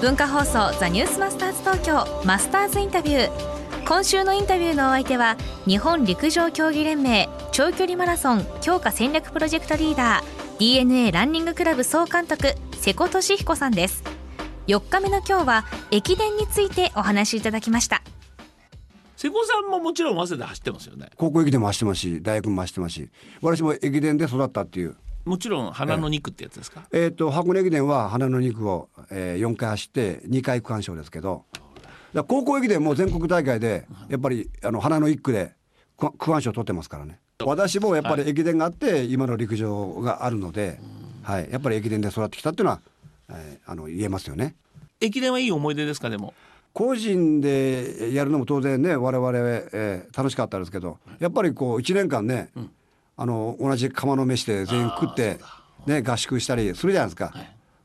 文化放送ザニュースマスターズ東京マスターズインタビュー今週のインタビューのお相手は日本陸上競技連盟長距離マラソン強化戦略プロジェクトリーダー DNA ランニングクラブ総監督瀬古利彦さんです。4日目の今日は駅伝についてお話しいただきました。瀬古さんももちろん早稲田走ってますよね。高校駅伝も走ってますし大学も走ってますし私も駅伝で育ったっていうもちろん花の肉ってやつですか、えっ、と箱根駅伝は花の肉を、えー、4回走って2回区間賞ですけど。だ高校駅伝も全国大会でやっぱりあの花の1区で区区間賞取ってますからね。私もやっぱり駅伝があって今の陸上があるので、はい、やっぱり駅伝で育ってきたっていうのは、えーあの言えますよね。駅伝はいい思い出ですか？でも。個人でやるのも当然ね我々、えー楽しかったですけどやっぱりこう1年間ね、あの同じ釜の飯で全員食って、ね、合宿したりするじゃないですか、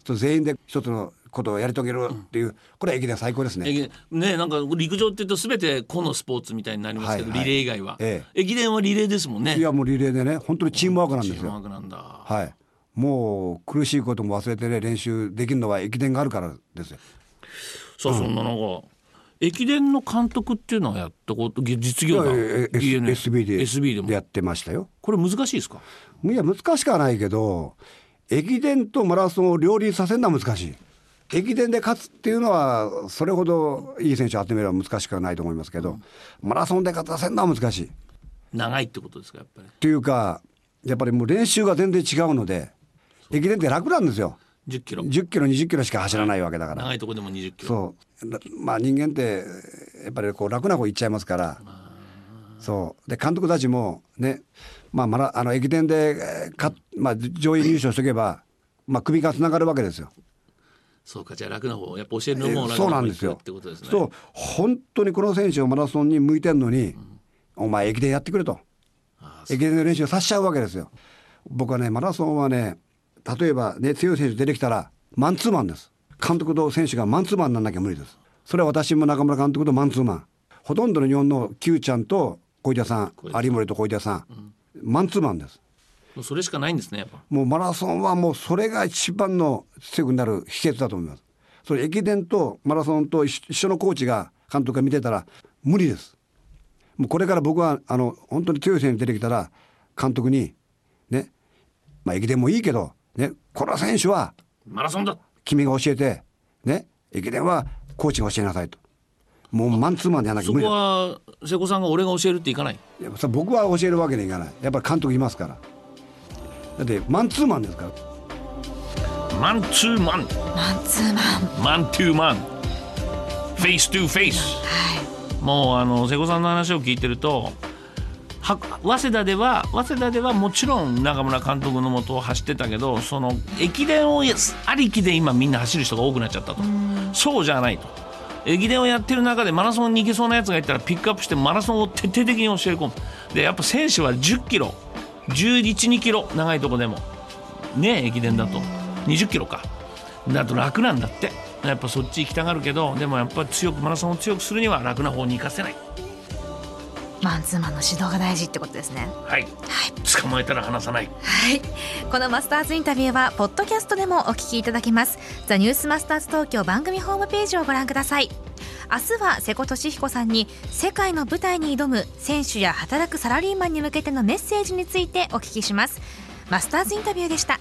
そう全員で一つのことをやり遂げるっていう、これは駅伝最高ですね。駅ねなんか陸上って言うと全て個のスポーツみたいになりますけど、はいはい。リレー以外は、え駅伝はリレーですもんね。いやもうリレーでね本当にチームワークなんですチームワよ。ークなんだ。はい。もう苦しいことも忘れてね練習できるのは駅伝があるからですよ。さあそんななん。か駅伝の監督っていうのはやったことぎ実業団？いやいや S- DNA SB で SB でも？やってましたよ。これ難しいですか？いや難しくはないけど駅伝とマラソンを両立させるのは難しい。駅伝で勝つっていうのはそれほどいい選手を集めれば難しくはないと思いますけど、マラソンで勝たせるのは難しい。っ長いってことですかやっぱり？ていうかやっぱりもう練習が全然違うので駅伝って楽なんですよ10キロ。10キロ20キロしか走らないわけだから。長いとこでも20キロ。そう。らまあ人間ってやっぱりこう楽な方行っちゃいますから。そう。で監督たちもねまあまだあの駅伝でえーか、まあ、上位入賞しておけば、まあ、首がつながるわけですよ。そうかじゃあ楽な方やっぱ教えるのも楽そうな方ってことですね。そう。本当にこの選手をマラソンに向いてるのに、お前駅伝やってくれと。あ駅伝の練習をさせちゃうわけですよ。僕はねマラソンはね例えばね強い選手出てきたらマンツーマンです。監督と選手がマンツーマンになんなきゃ無理です。それは私も中村監督とマンツーマン。ほとんどの日本の Q ちゃんと小出さん有森と小出さん、マンツーマンです。もうそれしかないんですねやっぱ。もうマラソンはもうそれが一番の強くなる秘訣だと思います。それ駅伝とマラソンと一一緒のコーチが監督が見てたら無理です。もうこれから僕はあの本当に強い選手出てきたら監督にね、まあ駅伝もいいけどね、この選手はマラソンだ君が教えてね、駅伝はコーチが教えなさいと。もうマンツーマンでやらなきゃそこ無理だ。は瀬古さんが俺が教えるっていかない？いやそれ僕は教えるわけにいかない。やっぱり監督いますから。だってマンツーマンですから。マンツーマンマンツーマンマントゥーマンフェイストゥフェイスもうあの瀬古さんの話を聞いてるとは早稲田では早稲田ではもちろん中村監督のもとを走ってたけどその駅伝をやありきで今みんな走る人が多くなっちゃったと。そうじゃないと。駅伝をやってる中でマラソンに行けそうなやつがいたらピックアップしてマラソンを徹底的に教え込む。でやっぱ選手は1 0キロ。1 1 2キロ。長いとこでも。ね駅伝だと。20キロか。だと楽なんだって。やっぱそっち行きたがるけどでもやっぱ強くマラソンを強くするには楽な方に行かせないマンツーマンの指導が大事ってことですね。はい、捕まえたら離さない。はい。このマスターズインタビューはポッドキャストでもお聞きいただけます。ザニュースマスターズ東京番組ホームページをご覧ください。明日は瀬古利彦さんに世界の舞台に挑む選手や働くサラリーマンに向けてのメッセージについてお聞きします。マスターズインタビューでした